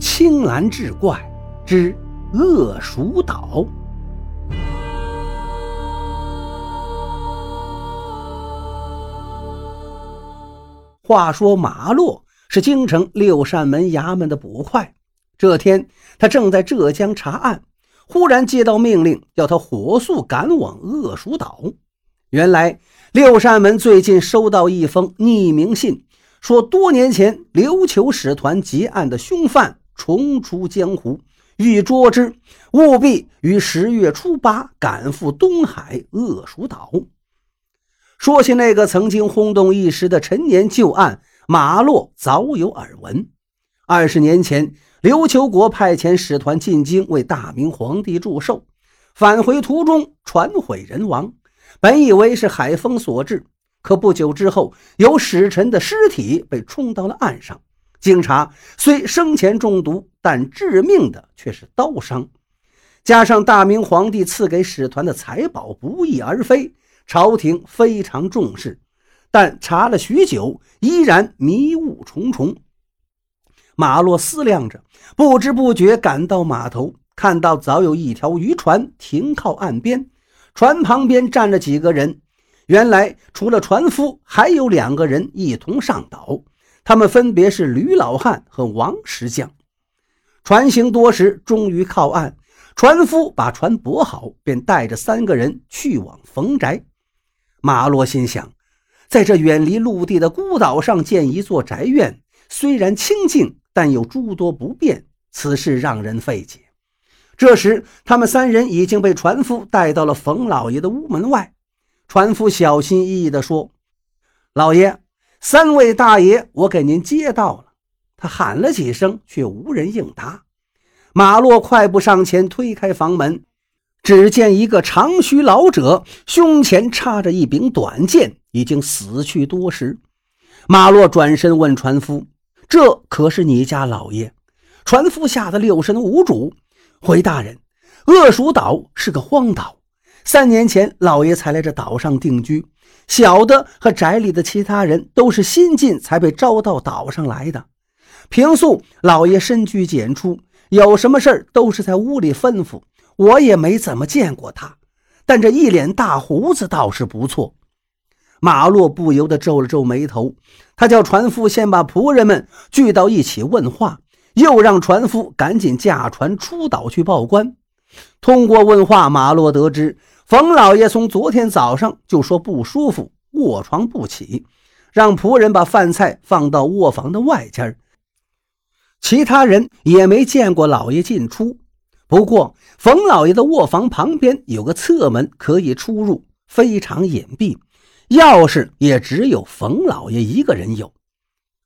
青蓝志怪之恶鼠岛。话说马洛是京城六扇门衙门的捕快，这天他正在浙江查案，忽然接到命令，要他火速赶往恶鼠岛。原来六扇门最近收到一封匿名信，说多年前琉球使团结案的凶犯重出江湖，欲捉之，务必于十月初八赶赴东海恶鼠岛。说起那个曾经轰动一时的陈年旧案，马洛早有耳闻。二十年前，琉球国派遣使团进京为大明皇帝祝寿，返回途中船毁人亡。本以为是海风所致，可不久之后，有使臣的尸体被冲到了岸上。经查，虽生前中毒，但致命的却是刀伤。加上大明皇帝赐给使团的财宝不翼而飞。朝廷非常重视，但查了许久，依然迷雾重重。马洛思量着，不知不觉赶到码头，看到早有一条渔船停靠岸边，船旁边站着几个人。原来除了船夫，还有两个人一同上岛，他们分别是吕老汉和王石匠。船行多时，终于靠岸，船夫把船泊好，便带着三个人去往冯宅。马洛心想，在这远离陆地的孤岛上建一座宅院，虽然清静，但有诸多不便，此事让人费解。这时，他们三人已经被船夫带到了冯老爷的屋门外。船夫小心翼翼地说：“老爷，三位大爷，我给您接到了。”他喊了几声，却无人应答。马洛快步上前，推开房门。只见一个长须老者，胸前插着一柄短剑，已经死去多时。马洛转身问船夫：“这可是你家老爷？”船夫吓得六神无主，回大人：“恶鼠岛是个荒岛，三年前老爷才来这岛上定居。小的和宅里的其他人都是新进才被招到岛上来的。平素老爷深居简出，有什么事儿都是在屋里吩咐。”我也没怎么见过他，但这一脸大胡子倒是不错。马洛不由得皱了皱眉头，他叫船夫先把仆人们聚到一起问话，又让船夫赶紧驾船出岛去报官。通过问话，马洛得知冯老爷从昨天早上就说不舒服，卧床不起，让仆人把饭菜放到卧房的外间其他人也没见过老爷进出。不过，冯老爷的卧房旁边有个侧门可以出入，非常隐蔽，钥匙也只有冯老爷一个人有。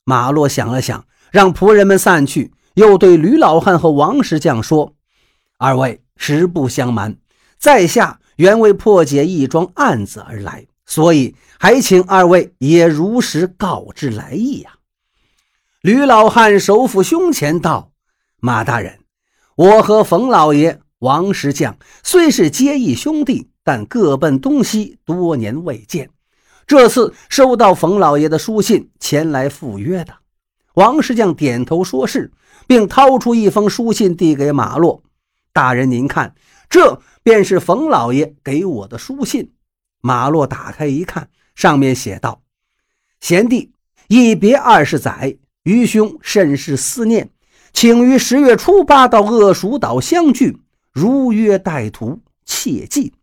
马洛想了想，让仆人们散去，又对吕老汉和王石匠说：“二位实不相瞒，在下原为破解一桩案子而来，所以还请二位也如实告知来意呀。”吕老汉手抚胸前道：“马大人。”我和冯老爷、王石匠虽是结义兄弟，但各奔东西，多年未见。这次收到冯老爷的书信，前来赴约的。王石匠点头说是，并掏出一封书信递给马洛大人：“您看，这便是冯老爷给我的书信。”马洛打开一看，上面写道：“贤弟，一别二十载，愚兄甚是思念。”请于十月初八到恶鼠岛相聚，如约带徒，切记。